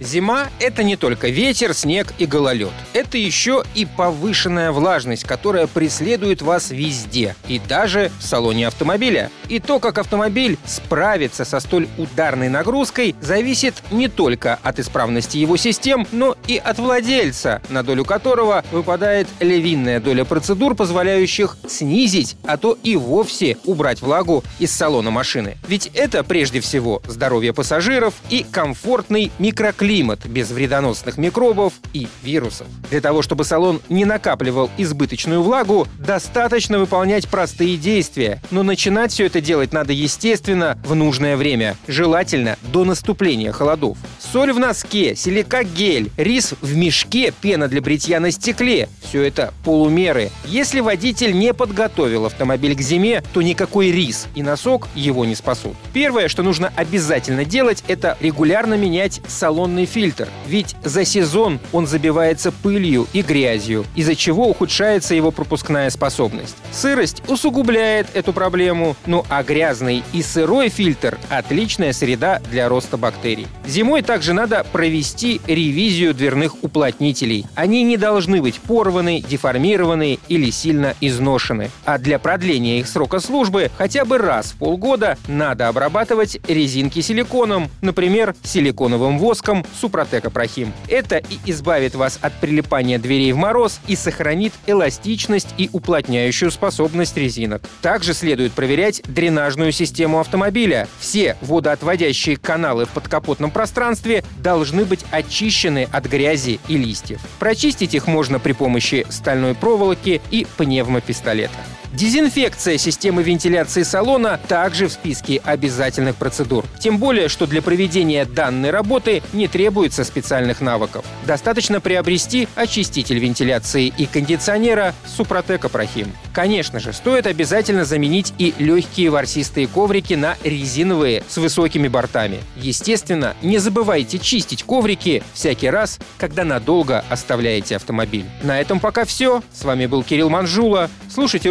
Зима – это не только ветер, снег и гололед. Это еще и повышенная влажность, которая преследует вас везде, и даже в салоне автомобиля. И то, как автомобиль справится со столь ударной нагрузкой, зависит не только от исправности его систем, но и от владельца, на долю которого выпадает львиная доля процедур, позволяющих снизить, а то и вовсе убрать влагу из салона машины. Ведь это прежде всего здоровье пассажиров и комфортный микроклимат климат без вредоносных микробов и вирусов. Для того, чтобы салон не накапливал избыточную влагу, достаточно выполнять простые действия. Но начинать все это делать надо, естественно, в нужное время. Желательно до наступления холодов. Соль в носке, силикагель, рис в мешке, пена для бритья на стекле. Все это полумеры. Если водитель не подготовил автомобиль к зиме, то никакой рис и носок его не спасут. Первое, что нужно обязательно делать, это регулярно менять салонный водный фильтр, ведь за сезон он забивается пылью и грязью, из-за чего ухудшается его пропускная способность. Сырость усугубляет эту проблему, ну а грязный и сырой фильтр – отличная среда для роста бактерий. Зимой также надо провести ревизию дверных уплотнителей. Они не должны быть порваны, деформированы или сильно изношены. А для продления их срока службы хотя бы раз в полгода надо обрабатывать резинки силиконом, например, силиконовым воском Супротек Прохим. Это и избавит вас от прилипания дверей в мороз и сохранит эластичность и уплотняющую способность резинок. Также следует проверять дренажную систему автомобиля. Все водоотводящие каналы в подкапотном пространстве должны быть очищены от грязи и листьев. Прочистить их можно при помощи стальной проволоки и пневмопистолета. Дезинфекция системы вентиляции салона также в списке обязательных процедур. Тем более, что для проведения данной работы не требуется специальных навыков. Достаточно приобрести очиститель вентиляции и кондиционера Супротек Прохим. Конечно же, стоит обязательно заменить и легкие ворсистые коврики на резиновые с высокими бортами. Естественно, не забывайте чистить коврики всякий раз, когда надолго оставляете автомобиль. На этом пока все. С вами был Кирилл Манжула. Слушайте